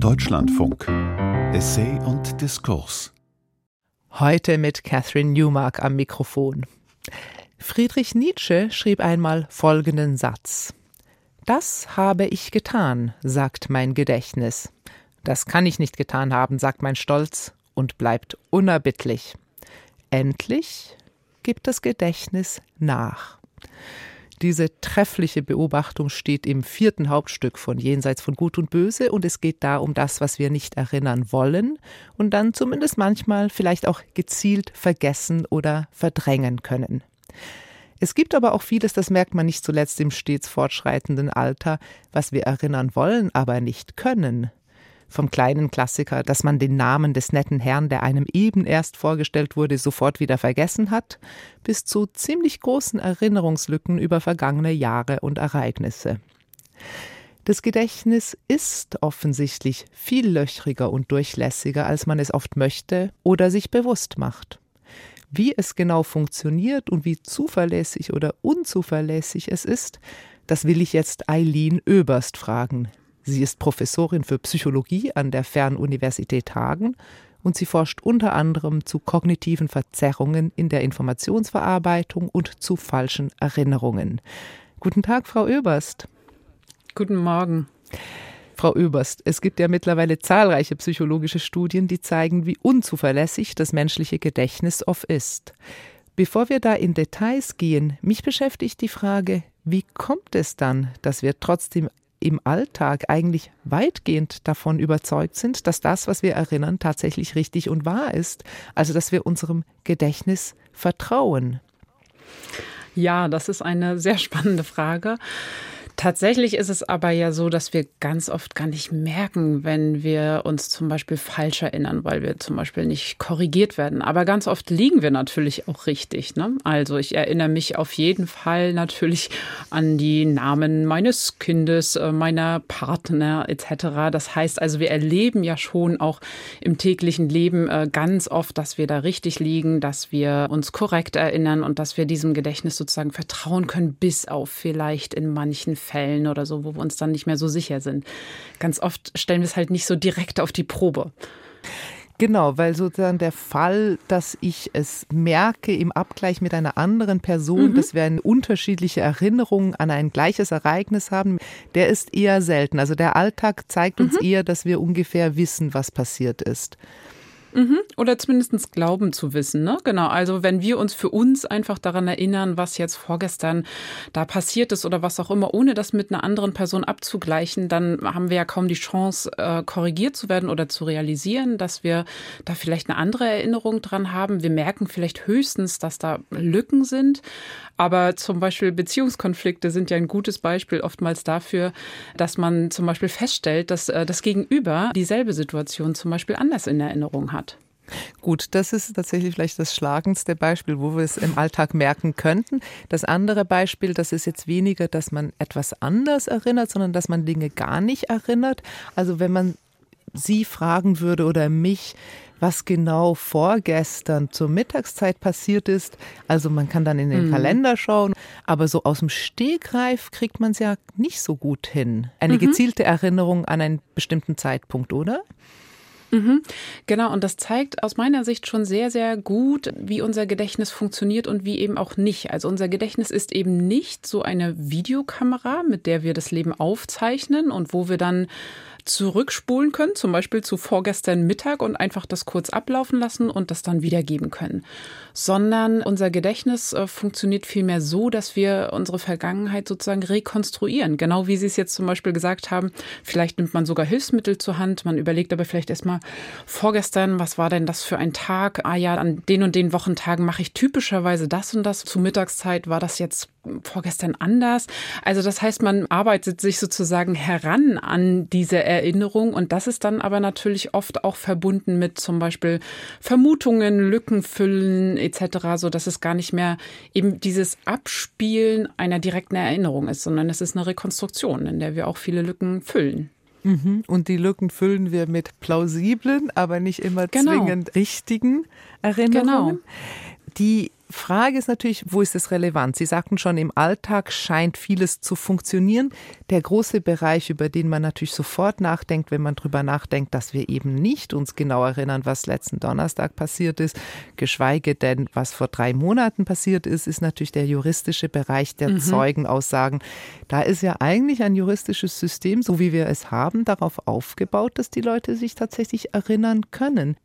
Deutschlandfunk. Essay und Diskurs. Heute mit Catherine Newmark am Mikrofon. Friedrich Nietzsche schrieb einmal folgenden Satz. Das habe ich getan, sagt mein Gedächtnis. Das kann ich nicht getan haben, sagt mein Stolz und bleibt unerbittlich. Endlich gibt das Gedächtnis nach. Diese treffliche Beobachtung steht im vierten Hauptstück von Jenseits von Gut und Böse und es geht da um das, was wir nicht erinnern wollen und dann zumindest manchmal vielleicht auch gezielt vergessen oder verdrängen können. Es gibt aber auch vieles, das merkt man nicht zuletzt im stets fortschreitenden Alter, was wir erinnern wollen, aber nicht können. Vom kleinen Klassiker, dass man den Namen des netten Herrn, der einem eben erst vorgestellt wurde, sofort wieder vergessen hat, bis zu ziemlich großen Erinnerungslücken über vergangene Jahre und Ereignisse. Das Gedächtnis ist offensichtlich viel löchriger und durchlässiger, als man es oft möchte oder sich bewusst macht. Wie es genau funktioniert und wie zuverlässig oder unzuverlässig es ist, das will ich jetzt Eileen Oeberst fragen. Sie ist Professorin für Psychologie an der Fernuniversität Hagen und sie forscht unter anderem zu kognitiven Verzerrungen in der Informationsverarbeitung und zu falschen Erinnerungen. Guten Tag, Frau Oeberst. Guten Morgen. Frau Oeberst, es gibt ja mittlerweile zahlreiche psychologische Studien, die zeigen, wie unzuverlässig das menschliche Gedächtnis oft ist. Bevor wir da in Details gehen, mich beschäftigt die Frage, wie kommt es dann, dass wir trotzdem im Alltag eigentlich weitgehend davon überzeugt sind, dass das, was wir erinnern, tatsächlich richtig und wahr ist. Also dass wir unserem Gedächtnis vertrauen. Ja, das ist eine sehr spannende Frage. Tatsächlich ist es aber ja so, dass wir ganz oft gar nicht merken, wenn wir uns zum Beispiel falsch erinnern, weil wir zum Beispiel nicht korrigiert werden. Aber ganz oft liegen wir natürlich auch richtig. Ne? Also ich erinnere mich auf jeden Fall natürlich an die Namen meines Kindes, äh, meiner Partner etc. Das heißt also, wir erleben ja schon auch im täglichen Leben äh, ganz oft, dass wir da richtig liegen, dass wir uns korrekt erinnern und dass wir diesem Gedächtnis sozusagen vertrauen können, bis auf vielleicht in manchen Fällen Fällen oder so, wo wir uns dann nicht mehr so sicher sind. Ganz oft stellen wir es halt nicht so direkt auf die Probe. Genau, weil sozusagen der Fall, dass ich es merke im Abgleich mit einer anderen Person, mhm. dass wir eine unterschiedliche Erinnerung an ein gleiches Ereignis haben, der ist eher selten. Also der Alltag zeigt uns mhm. eher, dass wir ungefähr wissen, was passiert ist. Mhm. Oder zumindest glauben zu wissen. Ne? Genau. Also wenn wir uns für uns einfach daran erinnern, was jetzt vorgestern da passiert ist oder was auch immer, ohne das mit einer anderen Person abzugleichen, dann haben wir ja kaum die Chance, äh, korrigiert zu werden oder zu realisieren, dass wir da vielleicht eine andere Erinnerung dran haben. Wir merken vielleicht höchstens, dass da Lücken sind. Aber zum Beispiel Beziehungskonflikte sind ja ein gutes Beispiel oftmals dafür, dass man zum Beispiel feststellt, dass äh, das Gegenüber dieselbe Situation zum Beispiel anders in Erinnerung hat. Gut, das ist tatsächlich vielleicht das schlagendste Beispiel, wo wir es im Alltag merken könnten. Das andere Beispiel, das ist jetzt weniger, dass man etwas anders erinnert, sondern dass man Dinge gar nicht erinnert. Also wenn man Sie fragen würde oder mich, was genau vorgestern zur Mittagszeit passiert ist. Also man kann dann in den mhm. Kalender schauen, aber so aus dem Stegreif kriegt man es ja nicht so gut hin. Eine mhm. gezielte Erinnerung an einen bestimmten Zeitpunkt, oder? Mhm. Genau, und das zeigt aus meiner Sicht schon sehr, sehr gut, wie unser Gedächtnis funktioniert und wie eben auch nicht. Also unser Gedächtnis ist eben nicht so eine Videokamera, mit der wir das Leben aufzeichnen und wo wir dann zurückspulen können, zum Beispiel zu vorgestern Mittag und einfach das kurz ablaufen lassen und das dann wiedergeben können. Sondern unser Gedächtnis äh, funktioniert vielmehr so, dass wir unsere Vergangenheit sozusagen rekonstruieren. Genau wie Sie es jetzt zum Beispiel gesagt haben, vielleicht nimmt man sogar Hilfsmittel zur Hand, man überlegt aber vielleicht erstmal vorgestern, was war denn das für ein Tag? Ah ja, an den und den Wochentagen mache ich typischerweise das und das. Zu Mittagszeit war das jetzt vorgestern anders. Also das heißt, man arbeitet sich sozusagen heran an diese Erinnerung und das ist dann aber natürlich oft auch verbunden mit zum Beispiel Vermutungen, Lückenfüllen etc., so dass es gar nicht mehr eben dieses Abspielen einer direkten Erinnerung ist, sondern es ist eine Rekonstruktion, in der wir auch viele Lücken füllen. Mhm. Und die Lücken füllen wir mit plausiblen, aber nicht immer genau. zwingend richtigen Erinnerungen. Genau. Die Frage ist natürlich, wo ist es relevant? Sie sagten schon, im Alltag scheint vieles zu funktionieren. Der große Bereich, über den man natürlich sofort nachdenkt, wenn man darüber nachdenkt, dass wir eben nicht uns genau erinnern, was letzten Donnerstag passiert ist, geschweige denn, was vor drei Monaten passiert ist, ist natürlich der juristische Bereich der mhm. Zeugenaussagen. Da ist ja eigentlich ein juristisches System, so wie wir es haben, darauf aufgebaut, dass die Leute sich tatsächlich erinnern können.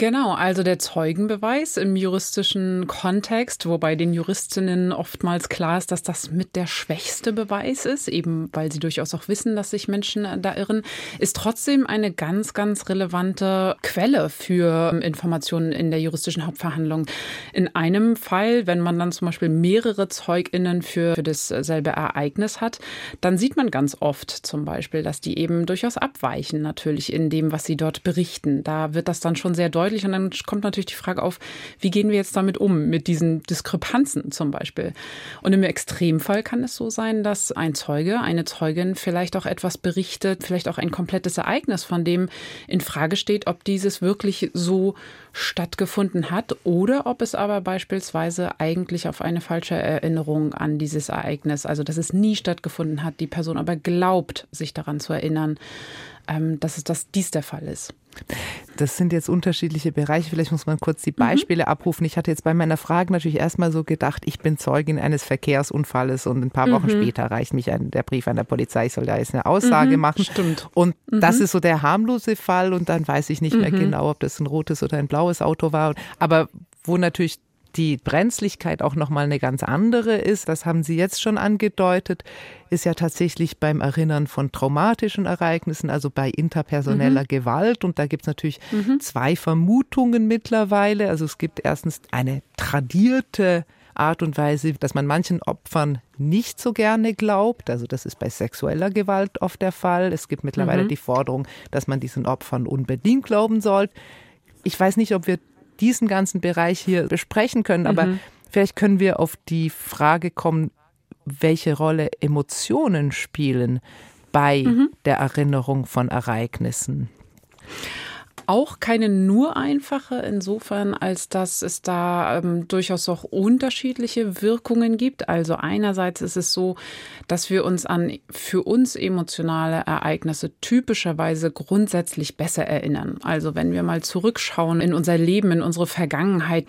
Genau, also der Zeugenbeweis im juristischen Kontext, wobei den Juristinnen oftmals klar ist, dass das mit der schwächste Beweis ist, eben weil sie durchaus auch wissen, dass sich Menschen da irren, ist trotzdem eine ganz, ganz relevante Quelle für Informationen in der juristischen Hauptverhandlung. In einem Fall, wenn man dann zum Beispiel mehrere ZeugInnen für, für dasselbe Ereignis hat, dann sieht man ganz oft zum Beispiel, dass die eben durchaus abweichen, natürlich in dem, was sie dort berichten. Da wird das dann schon sehr deutlich. Und dann kommt natürlich die Frage auf, wie gehen wir jetzt damit um, mit diesen Diskrepanzen zum Beispiel. Und im Extremfall kann es so sein, dass ein Zeuge, eine Zeugin vielleicht auch etwas berichtet, vielleicht auch ein komplettes Ereignis, von dem in Frage steht, ob dieses wirklich so stattgefunden hat oder ob es aber beispielsweise eigentlich auf eine falsche Erinnerung an dieses Ereignis, also dass es nie stattgefunden hat, die Person aber glaubt, sich daran zu erinnern, ähm, dass es das dies der Fall ist. Das sind jetzt unterschiedliche Bereiche. Vielleicht muss man kurz die mhm. Beispiele mhm. abrufen. Ich hatte jetzt bei meiner Frage natürlich erstmal so gedacht, ich bin Zeugin eines Verkehrsunfalles und ein paar Wochen mhm. später reicht mich ein, der Brief an der Polizei, ich soll da jetzt eine Aussage mhm. machen. Stimmt. Und das mhm. ist so der harmlose Fall und dann weiß ich nicht mehr mhm. genau, ob das ein rotes oder ein blaues Auto war. Aber wo natürlich die Brenzlichkeit auch nochmal eine ganz andere ist, das haben Sie jetzt schon angedeutet, ist ja tatsächlich beim Erinnern von traumatischen Ereignissen, also bei interpersoneller mhm. Gewalt. Und da gibt es natürlich mhm. zwei Vermutungen mittlerweile. Also es gibt erstens eine tradierte Art und Weise, dass man manchen Opfern nicht so gerne glaubt. Also das ist bei sexueller Gewalt oft der Fall. Es gibt mittlerweile mhm. die Forderung, dass man diesen Opfern unbedingt glauben soll. Ich weiß nicht, ob wir diesen ganzen Bereich hier besprechen können, aber mhm. vielleicht können wir auf die Frage kommen, welche Rolle Emotionen spielen bei mhm. der Erinnerung von Ereignissen auch keine nur einfache, insofern, als dass es da ähm, durchaus auch unterschiedliche Wirkungen gibt. Also einerseits ist es so, dass wir uns an für uns emotionale Ereignisse typischerweise grundsätzlich besser erinnern. Also wenn wir mal zurückschauen in unser Leben, in unsere Vergangenheit,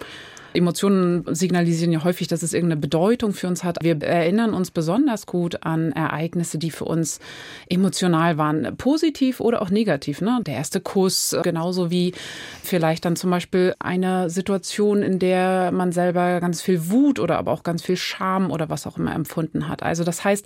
Emotionen signalisieren ja häufig, dass es irgendeine Bedeutung für uns hat. Wir erinnern uns besonders gut an Ereignisse, die für uns emotional waren, positiv oder auch negativ. Ne? Der erste Kuss, genauso wie vielleicht dann zum Beispiel eine Situation, in der man selber ganz viel Wut oder aber auch ganz viel Scham oder was auch immer empfunden hat. Also das heißt,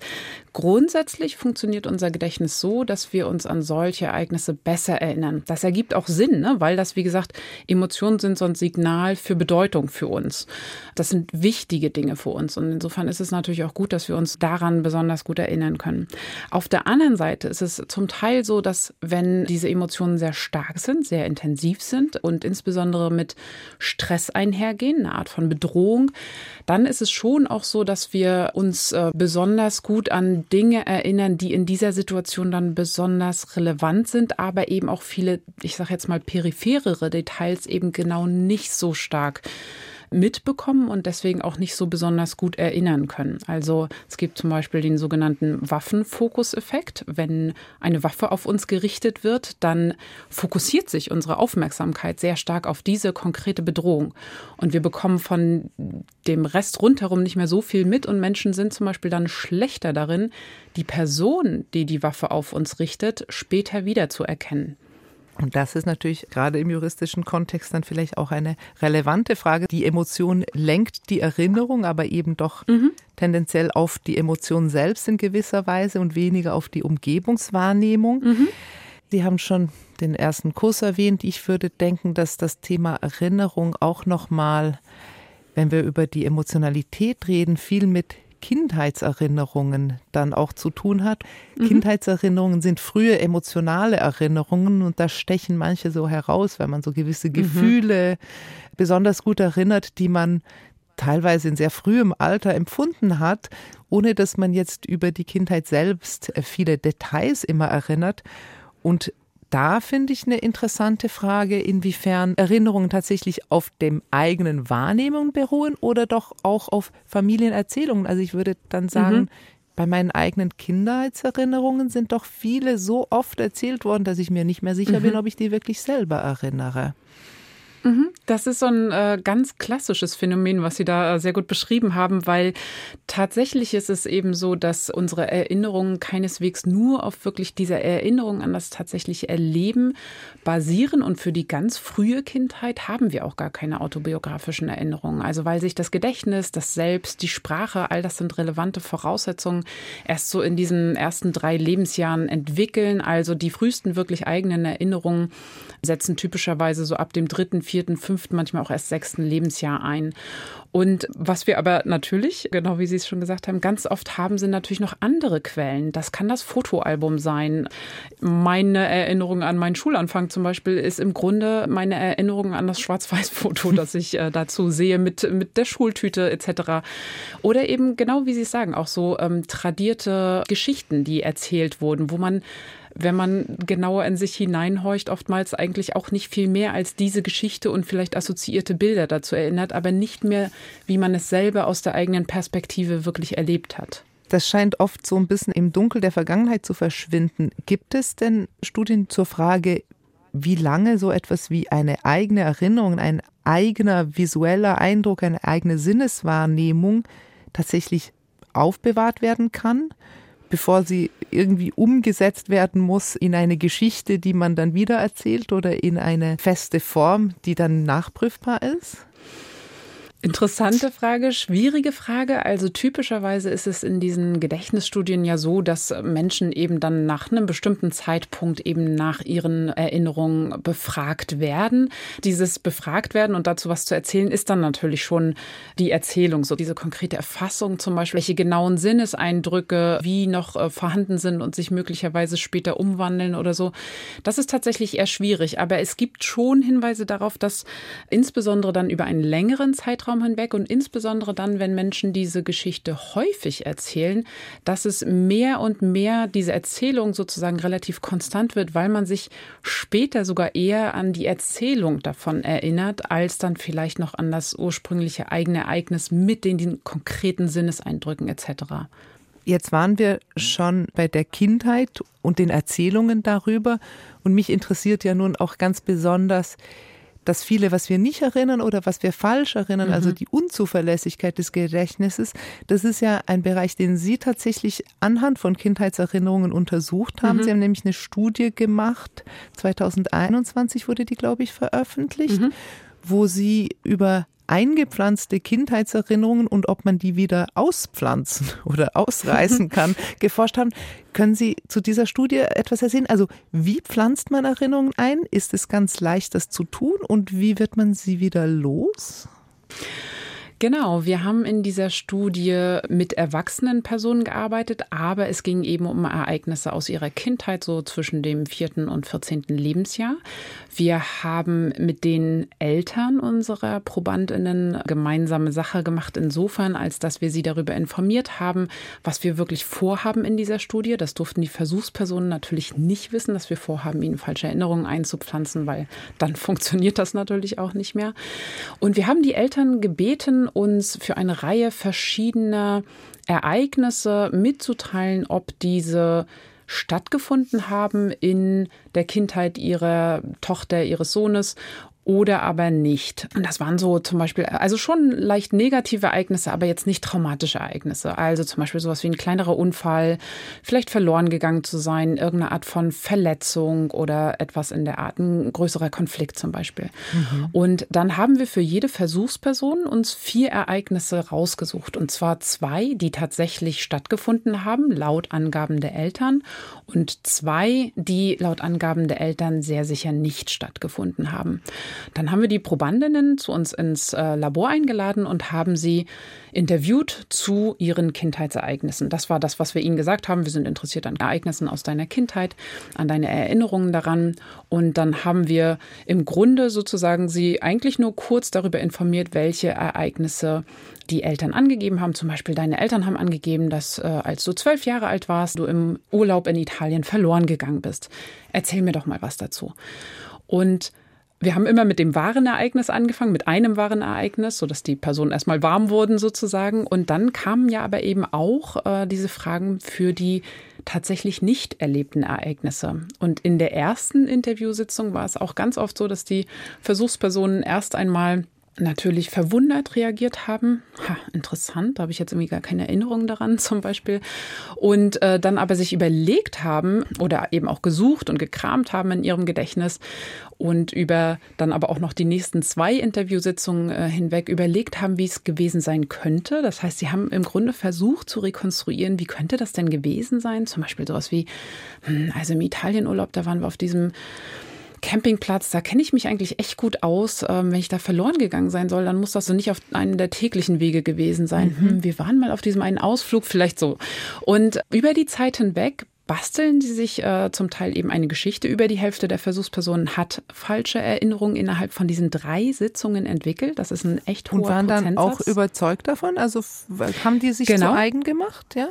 grundsätzlich funktioniert unser Gedächtnis so, dass wir uns an solche Ereignisse besser erinnern. Das ergibt auch Sinn, ne? weil das, wie gesagt, Emotionen sind so ein Signal für Bedeutung für uns. Das sind wichtige Dinge für uns. Und insofern ist es natürlich auch gut, dass wir uns daran besonders gut erinnern können. Auf der anderen Seite ist es zum Teil so, dass wenn diese Emotionen sehr stark sind, sehr intensiv sind und insbesondere mit Stress einhergehen, eine Art von Bedrohung, dann ist es schon auch so, dass wir uns äh, besonders gut an Dinge erinnern, die in dieser Situation dann besonders relevant sind, aber eben auch viele, ich sage jetzt mal peripherere Details eben genau nicht so stark mitbekommen und deswegen auch nicht so besonders gut erinnern können. Also es gibt zum Beispiel den sogenannten Waffenfokuseffekt. Wenn eine Waffe auf uns gerichtet wird, dann fokussiert sich unsere Aufmerksamkeit sehr stark auf diese konkrete Bedrohung. Und wir bekommen von dem Rest rundherum nicht mehr so viel mit und Menschen sind zum Beispiel dann schlechter darin, die Person, die die Waffe auf uns richtet, später wiederzuerkennen. Und das ist natürlich gerade im juristischen Kontext dann vielleicht auch eine relevante Frage. Die Emotion lenkt die Erinnerung, aber eben doch mhm. tendenziell auf die Emotion selbst in gewisser Weise und weniger auf die Umgebungswahrnehmung. Mhm. Sie haben schon den ersten Kurs erwähnt. Ich würde denken, dass das Thema Erinnerung auch nochmal, wenn wir über die Emotionalität reden, viel mit Kindheitserinnerungen dann auch zu tun hat. Mhm. Kindheitserinnerungen sind frühe emotionale Erinnerungen und da stechen manche so heraus, wenn man so gewisse mhm. Gefühle besonders gut erinnert, die man teilweise in sehr frühem Alter empfunden hat, ohne dass man jetzt über die Kindheit selbst viele Details immer erinnert. Und da finde ich eine interessante Frage, inwiefern Erinnerungen tatsächlich auf dem eigenen Wahrnehmung beruhen oder doch auch auf Familienerzählungen. Also ich würde dann sagen, mhm. bei meinen eigenen Kindheitserinnerungen sind doch viele so oft erzählt worden, dass ich mir nicht mehr sicher mhm. bin, ob ich die wirklich selber erinnere. Mhm. Das ist so ein äh, ganz klassisches Phänomen, was Sie da äh, sehr gut beschrieben haben, weil tatsächlich ist es eben so, dass unsere Erinnerungen keineswegs nur auf wirklich dieser Erinnerung an das tatsächliche Erleben basieren und für die ganz frühe Kindheit haben wir auch gar keine autobiografischen Erinnerungen. Also weil sich das Gedächtnis, das Selbst, die Sprache, all das sind relevante Voraussetzungen, erst so in diesen ersten drei Lebensjahren entwickeln. Also die frühesten wirklich eigenen Erinnerungen setzen typischerweise so ab dem dritten, vierten, fünften, manchmal auch erst sechsten Lebensjahr ein. Und was wir aber natürlich, genau wie Sie es schon gesagt haben, ganz oft haben, sind natürlich noch andere Quellen. Das kann das Fotoalbum sein. Meine Erinnerung an meinen Schulanfang zum Beispiel ist im Grunde meine Erinnerung an das Schwarz-Weiß-Foto, das ich äh, dazu sehe mit, mit der Schultüte etc. Oder eben genau wie Sie es sagen, auch so ähm, tradierte Geschichten, die erzählt wurden, wo man wenn man genauer in sich hineinhorcht, oftmals eigentlich auch nicht viel mehr als diese Geschichte und vielleicht assoziierte Bilder dazu erinnert, aber nicht mehr, wie man es selber aus der eigenen Perspektive wirklich erlebt hat. Das scheint oft so ein bisschen im Dunkel der Vergangenheit zu verschwinden. Gibt es denn Studien zur Frage, wie lange so etwas wie eine eigene Erinnerung, ein eigener visueller Eindruck, eine eigene Sinneswahrnehmung tatsächlich aufbewahrt werden kann? Bevor sie irgendwie umgesetzt werden muss in eine Geschichte, die man dann wieder erzählt oder in eine feste Form, die dann nachprüfbar ist? Interessante Frage, schwierige Frage. Also typischerweise ist es in diesen Gedächtnisstudien ja so, dass Menschen eben dann nach einem bestimmten Zeitpunkt eben nach ihren Erinnerungen befragt werden. Dieses befragt werden und dazu was zu erzählen, ist dann natürlich schon die Erzählung, so diese konkrete Erfassung zum Beispiel, welche genauen Sinneseindrücke wie noch äh, vorhanden sind und sich möglicherweise später umwandeln oder so. Das ist tatsächlich eher schwierig. Aber es gibt schon Hinweise darauf, dass insbesondere dann über einen längeren Zeitraum Zeitraum hinweg und insbesondere dann, wenn Menschen diese Geschichte häufig erzählen, dass es mehr und mehr diese Erzählung sozusagen relativ konstant wird, weil man sich später sogar eher an die Erzählung davon erinnert, als dann vielleicht noch an das ursprüngliche eigene Ereignis mit den, den konkreten Sinneseindrücken etc. Jetzt waren wir schon bei der Kindheit und den Erzählungen darüber. Und mich interessiert ja nun auch ganz besonders, das viele, was wir nicht erinnern oder was wir falsch erinnern, also mhm. also die Unzuverlässigkeit des Gedächtnisses, das ist ja ein Bereich, den Sie tatsächlich anhand von Kindheitserinnerungen untersucht haben. Mhm. Sie haben nämlich eine Studie gemacht, 2021 wurde die, glaube ich, veröffentlicht, mhm. wo Sie über eingepflanzte Kindheitserinnerungen und ob man die wieder auspflanzen oder ausreißen kann, geforscht haben. Können Sie zu dieser Studie etwas erzählen? Also wie pflanzt man Erinnerungen ein? Ist es ganz leicht, das zu tun? Und wie wird man sie wieder los? Genau, wir haben in dieser Studie mit erwachsenen Personen gearbeitet, aber es ging eben um Ereignisse aus ihrer Kindheit, so zwischen dem vierten und vierzehnten Lebensjahr. Wir haben mit den Eltern unserer Probandinnen gemeinsame Sache gemacht, insofern, als dass wir sie darüber informiert haben, was wir wirklich vorhaben in dieser Studie. Das durften die Versuchspersonen natürlich nicht wissen, dass wir vorhaben, ihnen falsche Erinnerungen einzupflanzen, weil dann funktioniert das natürlich auch nicht mehr. Und wir haben die Eltern gebeten, uns für eine Reihe verschiedener Ereignisse mitzuteilen, ob diese stattgefunden haben in der Kindheit ihrer Tochter, ihres Sohnes oder aber nicht. Und das waren so zum Beispiel, also schon leicht negative Ereignisse, aber jetzt nicht traumatische Ereignisse. Also zum Beispiel sowas wie ein kleinerer Unfall, vielleicht verloren gegangen zu sein, irgendeine Art von Verletzung oder etwas in der Art, ein größerer Konflikt zum Beispiel. Mhm. Und dann haben wir für jede Versuchsperson uns vier Ereignisse rausgesucht. Und zwar zwei, die tatsächlich stattgefunden haben, laut Angaben der Eltern. Und zwei, die laut Angaben der Eltern sehr sicher nicht stattgefunden haben. Dann haben wir die Probandinnen zu uns ins äh, Labor eingeladen und haben sie interviewt zu ihren Kindheitsereignissen. Das war das, was wir ihnen gesagt haben. Wir sind interessiert an Ereignissen aus deiner Kindheit, an deine Erinnerungen daran. Und dann haben wir im Grunde sozusagen sie eigentlich nur kurz darüber informiert, welche Ereignisse die Eltern angegeben haben. Zum Beispiel deine Eltern haben angegeben, dass äh, als du zwölf Jahre alt warst, du im Urlaub in Italien verloren gegangen bist. Erzähl mir doch mal was dazu. Und wir haben immer mit dem wahren Ereignis angefangen, mit einem wahren Ereignis, sodass die Personen erstmal warm wurden sozusagen. Und dann kamen ja aber eben auch äh, diese Fragen für die tatsächlich nicht erlebten Ereignisse. Und in der ersten Interviewsitzung war es auch ganz oft so, dass die Versuchspersonen erst einmal natürlich verwundert reagiert haben. Ha, interessant, da habe ich jetzt irgendwie gar keine Erinnerung daran zum Beispiel. Und äh, dann aber sich überlegt haben oder eben auch gesucht und gekramt haben in ihrem Gedächtnis und über dann aber auch noch die nächsten zwei Interviewsitzungen äh, hinweg überlegt haben, wie es gewesen sein könnte. Das heißt, sie haben im Grunde versucht zu rekonstruieren, wie könnte das denn gewesen sein? Zum Beispiel sowas wie, hm, also im Italienurlaub, da waren wir auf diesem Campingplatz, da kenne ich mich eigentlich echt gut aus. Ähm, wenn ich da verloren gegangen sein soll, dann muss das so nicht auf einem der täglichen Wege gewesen sein. Mhm. Hm, wir waren mal auf diesem einen Ausflug, vielleicht so. Und über die Zeit hinweg basteln sie sich äh, zum Teil eben eine Geschichte. Über die Hälfte der Versuchspersonen hat falsche Erinnerungen innerhalb von diesen drei Sitzungen entwickelt. Das ist ein echt hoher Und waren dann auch überzeugt davon? Also haben die sich genau. zu eigen gemacht? Ja.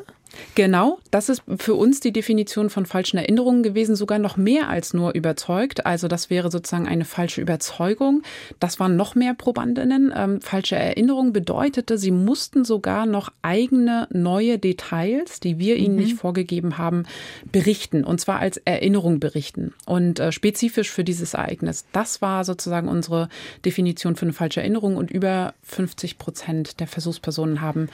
Genau, das ist für uns die Definition von falschen Erinnerungen gewesen, sogar noch mehr als nur überzeugt. Also das wäre sozusagen eine falsche Überzeugung. Das waren noch mehr Probandinnen. Ähm, falsche Erinnerung bedeutete, sie mussten sogar noch eigene neue Details, die wir ihnen mhm. nicht vorgegeben haben, berichten. Und zwar als Erinnerung berichten und äh, spezifisch für dieses Ereignis. Das war sozusagen unsere Definition für eine falsche Erinnerung und über 50 Prozent der Versuchspersonen haben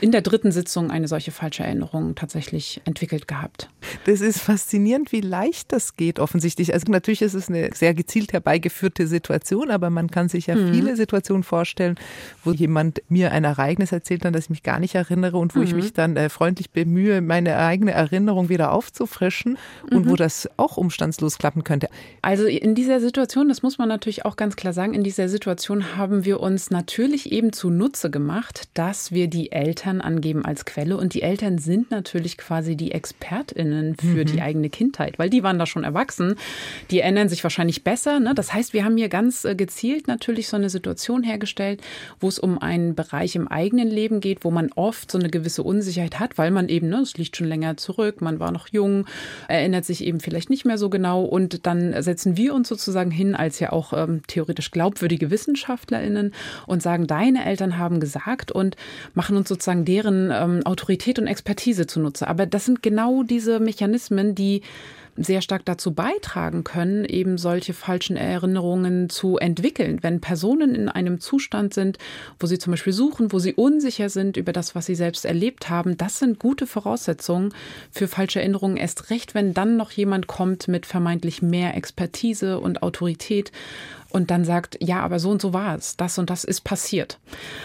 in der dritten Sitzung eine solche falsche Erinnerung tatsächlich entwickelt gehabt. Das ist faszinierend, wie leicht das geht offensichtlich. Also natürlich ist es eine sehr gezielt herbeigeführte Situation, aber man kann sich ja mhm. viele Situationen vorstellen, wo jemand mir ein Ereignis erzählt hat, das ich mich gar nicht erinnere und wo mhm. ich mich dann äh, freundlich bemühe, meine eigene Erinnerung wieder aufzufrischen mhm. und wo mhm. das auch umstandslos klappen könnte. Also in dieser Situation, das muss man natürlich auch ganz klar sagen, in dieser Situation haben wir uns natürlich eben zunutze gemacht, dass wir die Eltern Eltern angeben als Quelle. Und die Eltern sind natürlich quasi die ExpertInnen für mhm. die eigene Kindheit, weil die waren da schon erwachsen. Die erinnern sich wahrscheinlich besser. Ne? Das heißt, wir haben hier ganz äh, gezielt natürlich so eine Situation hergestellt, wo es um einen Bereich im eigenen Leben geht, wo man oft so eine gewisse Unsicherheit hat, weil man eben, ne, es liegt schon länger zurück, man war noch jung, erinnert sich eben vielleicht nicht mehr so genau. Und dann setzen wir uns sozusagen hin als ja auch ähm, theoretisch glaubwürdige WissenschaftlerInnen und sagen, deine Eltern haben gesagt und machen uns sozusagen sozusagen deren ähm, Autorität und Expertise zunutze. Aber das sind genau diese Mechanismen, die sehr stark dazu beitragen können, eben solche falschen Erinnerungen zu entwickeln. Wenn Personen in einem Zustand sind, wo sie zum Beispiel suchen, wo sie unsicher sind über das, was sie selbst erlebt haben, das sind gute Voraussetzungen für falsche Erinnerungen. Erst recht, wenn dann noch jemand kommt mit vermeintlich mehr Expertise und Autorität und dann sagt, ja, aber so und so war es, das und das ist passiert.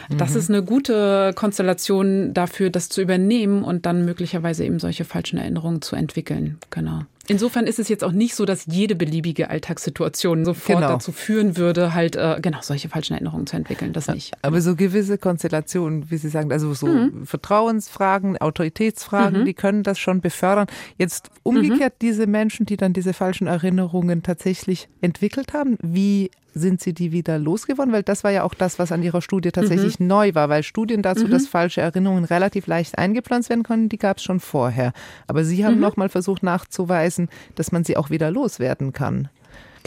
Das mhm. ist eine gute Konstellation dafür, das zu übernehmen und dann möglicherweise eben solche falschen Erinnerungen zu entwickeln. Genau. Insofern ist es jetzt auch nicht so, dass jede beliebige Alltagssituation sofort genau. dazu führen würde, halt äh, genau solche falschen Erinnerungen zu entwickeln. Das nicht. Aber so gewisse Konstellationen, wie Sie sagen, also so mhm. Vertrauensfragen, Autoritätsfragen, mhm. die können das schon befördern. Jetzt umgekehrt mhm. diese Menschen, die dann diese falschen Erinnerungen tatsächlich entwickelt haben, wie sind Sie die wieder losgeworden? Weil das war ja auch das, was an Ihrer Studie tatsächlich mhm. neu war, weil Studien dazu, mhm. dass falsche Erinnerungen relativ leicht eingepflanzt werden können, die gab es schon vorher. Aber Sie haben mhm. nochmal versucht nachzuweisen, dass man sie auch wieder loswerden kann.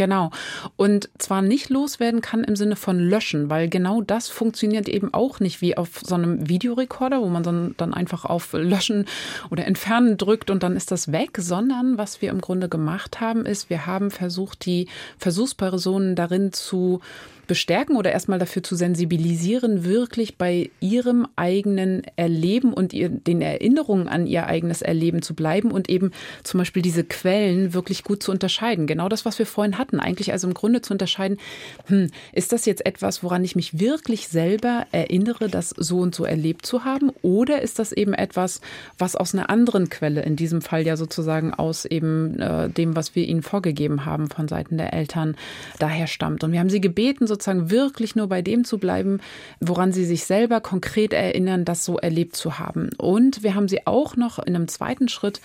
Genau. Und zwar nicht loswerden kann im Sinne von löschen, weil genau das funktioniert eben auch nicht wie auf so einem Videorekorder, wo man dann, einfach auf Löschen oder Entfernen drückt und dann ist das weg, sondern was wir im Grunde gemacht haben, ist, wir haben versucht, die Versuchspersonen darin zu bestärken oder erstmal dafür zu sensibilisieren, wirklich bei ihrem eigenen Erleben und ihr, den Erinnerungen an ihr eigenes Erleben zu bleiben und eben zum Beispiel diese Quellen wirklich gut zu unterscheiden. Genau das, was wir vorhin hatten. Eigentlich also im Grunde zu unterscheiden, hm, ist das jetzt etwas, woran ich mich wirklich selber erinnere, das so und so erlebt zu haben? Oder ist das eben etwas, was aus einer anderen Quelle, in diesem Fall ja sozusagen aus eben äh, dem, was wir ihnen vorgegeben haben von Seiten der Eltern, daher stammt? Und wir haben sie gebeten, sozusagen wirklich nur bei dem zu bleiben, woran sie sich selber konkret erinnern, das so erlebt zu haben. Und wir haben sie auch noch in einem zweiten Schritt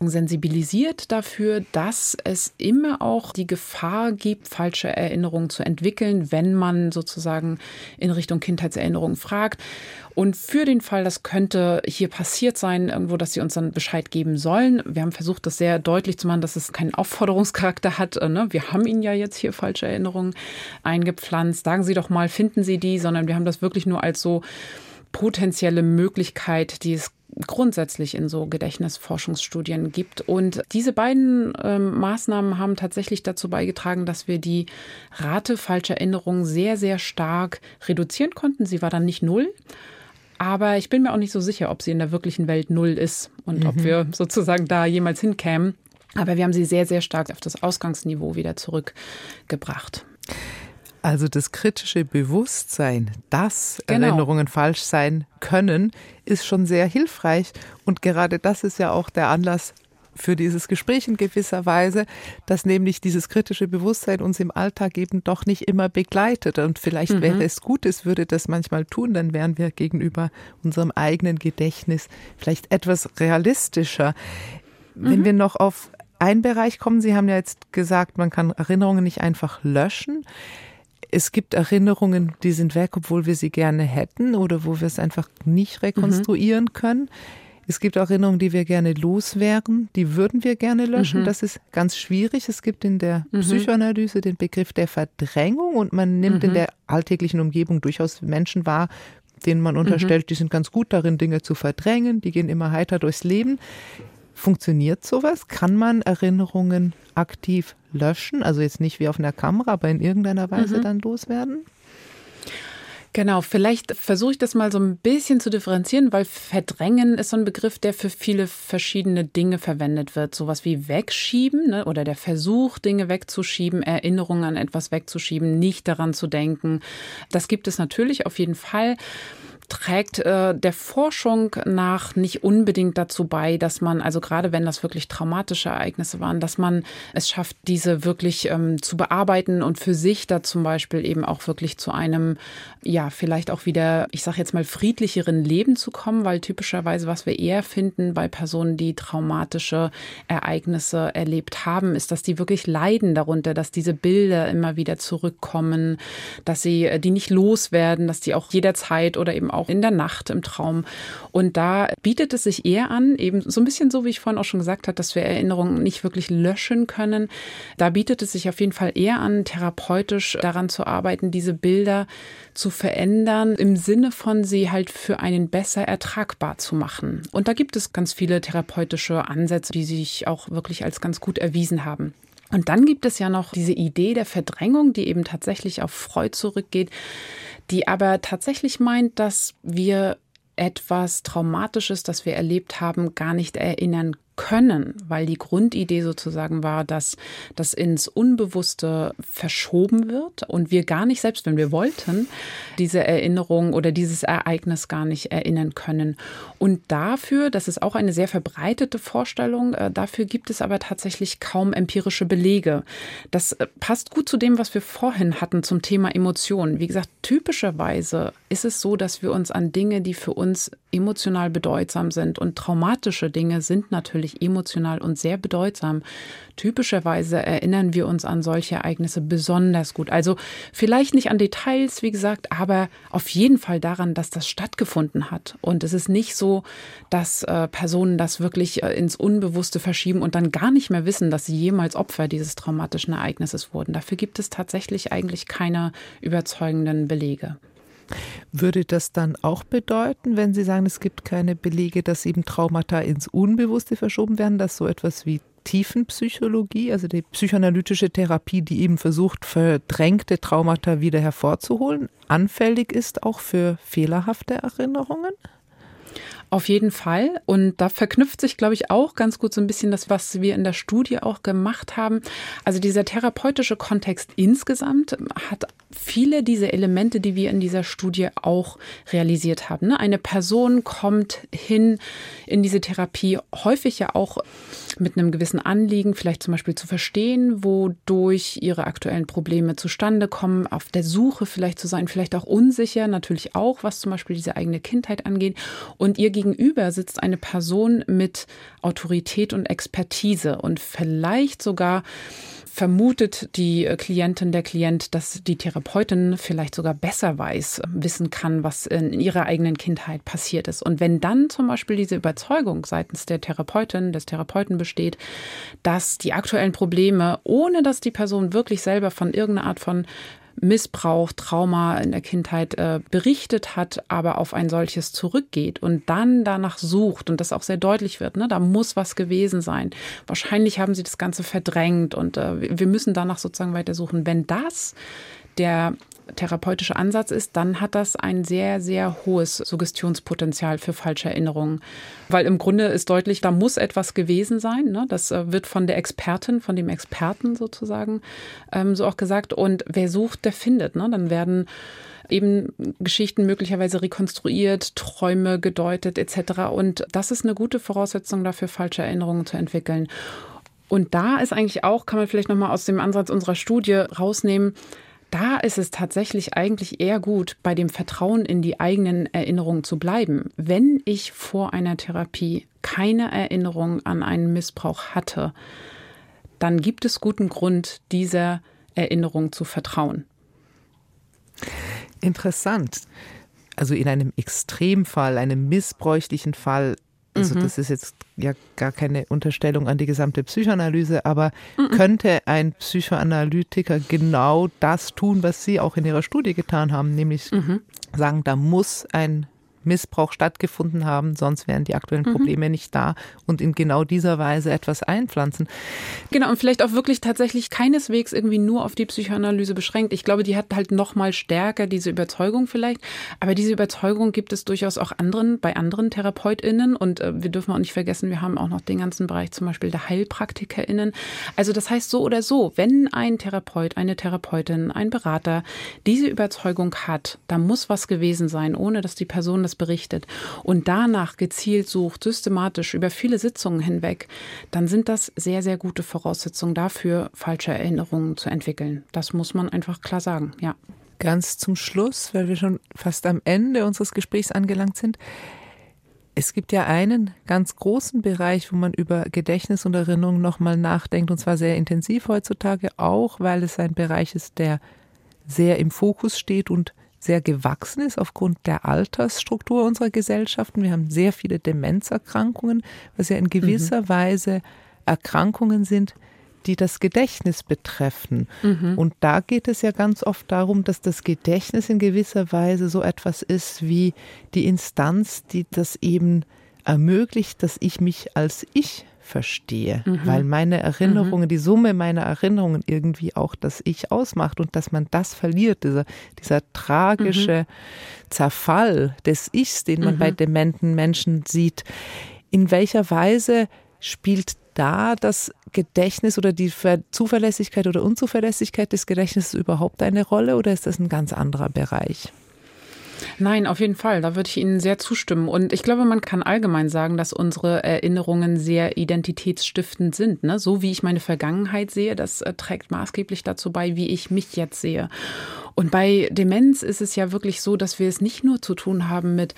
sensibilisiert dafür, dass es immer auch die Gefahr gibt, falsche Erinnerungen zu entwickeln, wenn man sozusagen in Richtung Kindheitserinnerungen fragt. Und für den Fall, das könnte hier passiert sein, irgendwo, dass sie uns dann Bescheid geben sollen. Wir haben versucht, das sehr deutlich zu machen, dass es keinen Aufforderungscharakter hat. Ne? Wir haben Ihnen ja jetzt hier falsche Erinnerungen eingepflanzt. Sagen Sie doch mal, finden Sie die, sondern wir haben das wirklich nur als so potenzielle Möglichkeit, die es grundsätzlich in so Gedächtnisforschungsstudien gibt. Und diese beiden ähm, Maßnahmen haben tatsächlich dazu beigetragen, dass wir die Rate falscher Erinnerungen sehr, sehr stark reduzieren konnten. Sie war dann nicht null. Aber ich bin mir auch nicht so sicher, ob sie in der wirklichen Welt null ist und mhm. ob wir sozusagen da jemals hinkämen. Aber wir haben sie sehr, sehr stark auf das Ausgangsniveau wieder zurückgebracht. Also das kritische Bewusstsein, dass genau. Erinnerungen falsch sein können, ist schon sehr hilfreich. Und gerade das ist ja auch der Anlass für dieses Gespräch in gewisser Weise, dass nämlich dieses kritische Bewusstsein uns im Alltag eben doch nicht immer begleitet. Und vielleicht mhm. wäre es gut, es würde das manchmal tun, dann wären wir gegenüber unserem eigenen Gedächtnis vielleicht etwas realistischer. Mhm. Wenn wir noch auf einen Bereich kommen, Sie haben ja jetzt gesagt, man kann Erinnerungen nicht einfach löschen es gibt Erinnerungen, die sind weg, obwohl wir sie gerne hätten oder wo wir es einfach nicht rekonstruieren mhm. können. Es gibt auch Erinnerungen, die wir gerne loswerden, die würden wir gerne löschen. Mhm. Das ist ganz schwierig. Es gibt in der mhm. Psychoanalyse den Begriff der Verdrängung und man nimmt in mhm. der alltäglichen Umgebung durchaus Menschen wahr, denen man unterstellt, mhm. die sind ganz gut darin, Dinge zu verdrängen, die gehen immer heiter durchs Leben. Funktioniert sowas? Kann man Erinnerungen aktiv löschen? Also jetzt nicht wie auf einer Kamera, aber in irgendeiner Weise mhm. dann loswerden? Genau, vielleicht versuche ich das mal so ein bisschen zu differenzieren, weil verdrängen ist so ein Begriff, der für viele verschiedene Dinge verwendet wird. Sowas wie wegschieben ne, oder der Versuch, Dinge wegzuschieben, Erinnerungen an etwas wegzuschieben, nicht daran zu denken. Das gibt es natürlich auf jeden Fall trägt äh, der Forschung nach nicht unbedingt dazu bei, dass man, also gerade wenn das wirklich traumatische Ereignisse waren, dass man es schafft, diese wirklich ähm, zu bearbeiten und für sich da zum Beispiel eben auch wirklich zu einem, ja, vielleicht auch wieder, ich sage jetzt mal, friedlicheren Leben zu kommen, weil typischerweise, was wir eher finden bei Personen, die traumatische Ereignisse erlebt haben, ist, dass die wirklich leiden darunter, dass diese Bilder immer wieder zurückkommen, dass sie äh, die nicht loswerden, dass die auch jederzeit oder eben auch auch in der Nacht im Traum. Und da bietet es sich eher an, eben so ein bisschen so, wie ich vorhin auch schon gesagt habe, dass wir Erinnerungen nicht wirklich löschen können. Da bietet es sich auf jeden Fall eher an, therapeutisch daran zu arbeiten, diese Bilder zu verändern, im Sinne von sie halt für einen besser ertragbar zu machen. Und da gibt es ganz viele therapeutische Ansätze, die sich auch wirklich als ganz gut erwiesen haben. Und dann gibt es ja noch diese Idee der Verdrängung, die eben tatsächlich auf Freud zurückgeht, die aber tatsächlich meint, dass wir etwas Traumatisches, das wir erlebt haben, gar nicht erinnern können, weil die Grundidee sozusagen war, dass das ins Unbewusste verschoben wird und wir gar nicht, selbst wenn wir wollten, diese Erinnerung oder dieses Ereignis gar nicht erinnern können. Und dafür, das ist auch eine sehr verbreitete Vorstellung, äh, dafür gibt es aber tatsächlich kaum empirische Belege. Das äh, passt gut zu dem, was wir vorhin hatten zum Thema Emotionen. Wie gesagt, typischerweise ist es so, dass wir uns an Dinge, die für uns emotional bedeutsam sind und traumatische Dinge sind natürlich unglaublich emotional und sehr bedeutsam. Typischerweise erinnern wir uns an solche Ereignisse besonders gut. Also vielleicht nicht an Details, wie gesagt, aber auf jeden Fall daran, dass das stattgefunden hat. Und es ist nicht so, dass äh, Personen das wirklich äh, ins Unbewusste verschieben und dann gar nicht mehr wissen, dass sie jemals Opfer dieses traumatischen Ereignisses wurden. Dafür gibt es tatsächlich eigentlich keine überzeugenden Belege. Würde das dann auch bedeuten, wenn Sie sagen, es gibt keine Belege, dass eben Traumata ins Unbewusste verschoben werden, dass so etwas wie Tiefenpsychologie, also die psychoanalytische Therapie, die eben versucht, verdrängte Traumata wieder hervorzuholen, anfällig ist auch für fehlerhafte Erinnerungen? Auf jeden Fall. Und da verknüpft sich, glaube ich, auch ganz gut so ein bisschen das, was wir in der Studie auch gemacht haben. Also dieser therapeutische Kontext insgesamt hat viele dieser Elemente, die wir in dieser Studie auch realisiert haben. Ne? Eine Person kommt hin in diese Therapie häufig ja auch mit einem gewissen Anliegen, vielleicht zum Beispiel zu verstehen, wodurch ihre aktuellen Probleme zustande kommen, auf der Suche vielleicht zu sein, vielleicht auch unsicher, natürlich auch, was zum Beispiel diese eigene Kindheit angeht. Und ihr gegenüber sitzt eine Person mit Autorität und Expertise und vielleicht sogar vermutet die Klientin, der Klient, dass die Therapeutin vielleicht sogar besser weiß, wissen kann, was in ihrer eigenen Kindheit passiert ist. Und wenn dann zum Beispiel diese Überzeugung seitens der Therapeutin, des Therapeuten besteht, dass die aktuellen Probleme, ohne dass die Person wirklich selber von irgendeiner Art von Missbrauch, Trauma in der Kindheit äh, berichtet hat, aber auf ein solches zurückgeht und dann danach sucht und das auch sehr deutlich wird, ne, da muss was gewesen sein. Wahrscheinlich haben sie das Ganze verdrängt und äh, wir müssen danach sozusagen weitersuchen. Wenn das der therapeutische Ansatz ist, dann hat das ein sehr, sehr hohes Suggestionspotenzial für falsche Erinnerungen. Weil im Grunde ist deutlich, da muss etwas gewesen sein. Ne? Das äh, wird von der Expertin, von dem Experten sozusagen ähm, so auch gesagt. Und wer sucht, der findet. Ne? Dann werden eben Geschichten möglicherweise rekonstruiert, Träume gedeutet etc. Und das ist eine gute Voraussetzung dafür, falsche Erinnerungen zu entwickeln. Und da ist eigentlich auch, kann man vielleicht nochmal aus dem Ansatz unserer Studie rausnehmen, da ist es tatsächlich eigentlich eher gut, bei dem Vertrauen in die eigenen Erinnerungen zu bleiben. Wenn ich vor einer Therapie keine Erinnerung an einen Missbrauch hatte, dann gibt es guten Grund, dieser Erinnerung zu vertrauen. Interessant. Also in einem Extremfall, einem missbräuchlichen Fall also mhm. das ist jetzt ja gar keine Unterstellung an die gesamte Psychoanalyse, aber mhm. könnte ein Psychoanalytiker genau das tun, was Sie auch in Ihrer Studie getan haben, nämlich mhm. sagen, da muss ein Missbrauch stattgefunden haben, sonst wären die aktuellen mhm. Probleme mhm. nicht da und in genau dieser Weise etwas einpflanzen. Genau, und vielleicht auch wirklich tatsächlich keineswegs irgendwie nur auf die Psychoanalyse beschränkt. Ich glaube, die hat halt noch mal stärker diese Überzeugung vielleicht, aber diese Überzeugung gibt es durchaus auch anderen, bei anderen TherapeutInnen und äh, wir dürfen auch nicht vergessen, wir haben auch noch den ganzen Bereich zum Beispiel der HeilpraktikerInnen. Also das heißt so oder so, wenn ein Therapeut, eine Therapeutin, ein Berater diese Überzeugung hat, da muss was gewesen sein, ohne dass die Person das berichtet und danach gezielt sucht, systematisch über viele Sitzungen hinweg, dann sind das sehr, sehr gute Voraussetzungen dafür, falsche Erinnerungen zu entwickeln. Das muss man einfach klar sagen, ja. Ganz zum Schluss, weil wir schon fast am Ende unseres Gesprächs angelangt sind. Es gibt ja einen ganz großen Bereich, wo man über Gedächtnis und Erinnerung nochmal nachdenkt, und zwar sehr intensiv heutzutage, auch weil es ein Bereich ist, der sehr im Fokus steht und sehr gewachsen ist aufgrund der Altersstruktur unserer Gesellschaften. Wir haben sehr viele Demenzerkrankungen, was ja in gewisser mhm. Weise Erkrankungen sind, die das Gedächtnis betreffen. Mhm. Und da geht es ja ganz oft darum, dass das Gedächtnis in gewisser Weise so etwas ist wie die Instanz, die das eben ermöglicht, dass ich mich als ich verstehe, mhm. weil meine Erinnerungen, mhm. die Summe meiner Erinnerungen irgendwie auch das Ich ausmacht und dass man das verliert, dieser, dieser tragische mhm. Zerfall des Ichs, den man bei mhm. dementen Menschen sieht. In welcher Weise spielt da das Gedächtnis oder die Zuverlässigkeit oder Unzuverlässigkeit des Gedächtnisses überhaupt eine Rolle oder ist das ein ganz anderer Bereich? Nein, auf jeden Fall. Da würde ich Ihnen sehr zustimmen. Und ich glaube, man kann allgemein sagen, dass unsere Erinnerungen sehr identitätsstiftend sind. Ne? So wie ich meine Vergangenheit sehe, das äh, trägt maßgeblich dazu bei, wie ich mich jetzt sehe. Und bei Demenz ist es ja wirklich so, dass wir es nicht nur zu tun haben mit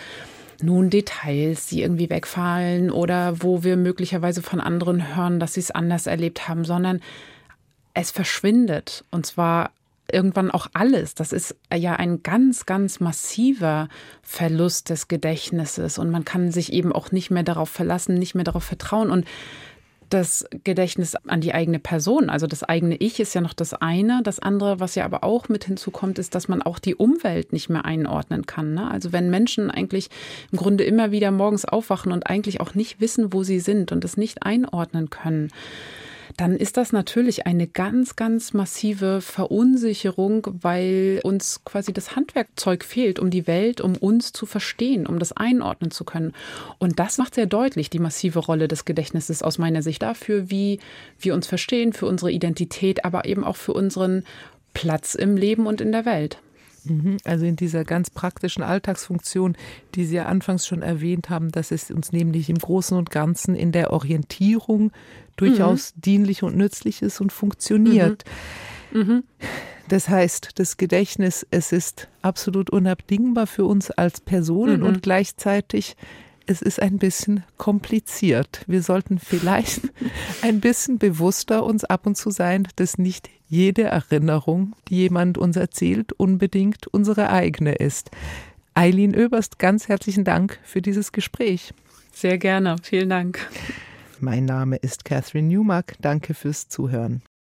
nun Details, die irgendwie wegfallen oder wo wir möglicherweise von anderen hören, dass sie es anders erlebt haben, sondern es verschwindet. Und zwar irgendwann auch alles. Das ist ja ein ganz, ganz massiver Verlust des Gedächtnisses und man kann sich eben auch nicht mehr darauf verlassen, nicht mehr darauf vertrauen. Und das Gedächtnis an die eigene Person, also das eigene Ich ist ja noch das eine. Das andere, was ja aber auch mit hinzukommt, ist, dass man auch die Umwelt nicht mehr einordnen kann. Ne? Also wenn Menschen eigentlich im Grunde immer wieder morgens aufwachen und eigentlich auch nicht wissen, wo sie sind und es nicht einordnen können, dann ist das natürlich eine ganz, ganz massive Verunsicherung, weil uns quasi das Handwerkzeug fehlt, um die Welt, um uns zu verstehen, um das einordnen zu können. Und das macht sehr deutlich die massive Rolle des Gedächtnisses aus meiner Sicht dafür, wie wir uns verstehen, für unsere Identität, aber eben auch für unseren Platz im Leben und in der Welt. Mhm. Also in dieser ganz praktischen Alltagsfunktion, die Sie ja anfangs schon erwähnt haben, dass es uns nämlich im Großen und Ganzen in der Orientierung durchaus mhm. dienlich und nützlich ist und funktioniert. Mhm. Mhm. Das heißt, das Gedächtnis, es ist absolut unabdingbar für uns als Personen mhm. und gleichzeitig es ist ein bisschen kompliziert. Wir sollten vielleicht ein bisschen bewusster uns ab und zu sein, dass nicht jede Erinnerung, die jemand uns erzählt, unbedingt unsere eigene ist. Eileen Oberst, ganz herzlichen Dank für dieses Gespräch. Sehr gerne. Vielen Dank. Mein Name ist Catherine Newmark. Danke fürs Zuhören.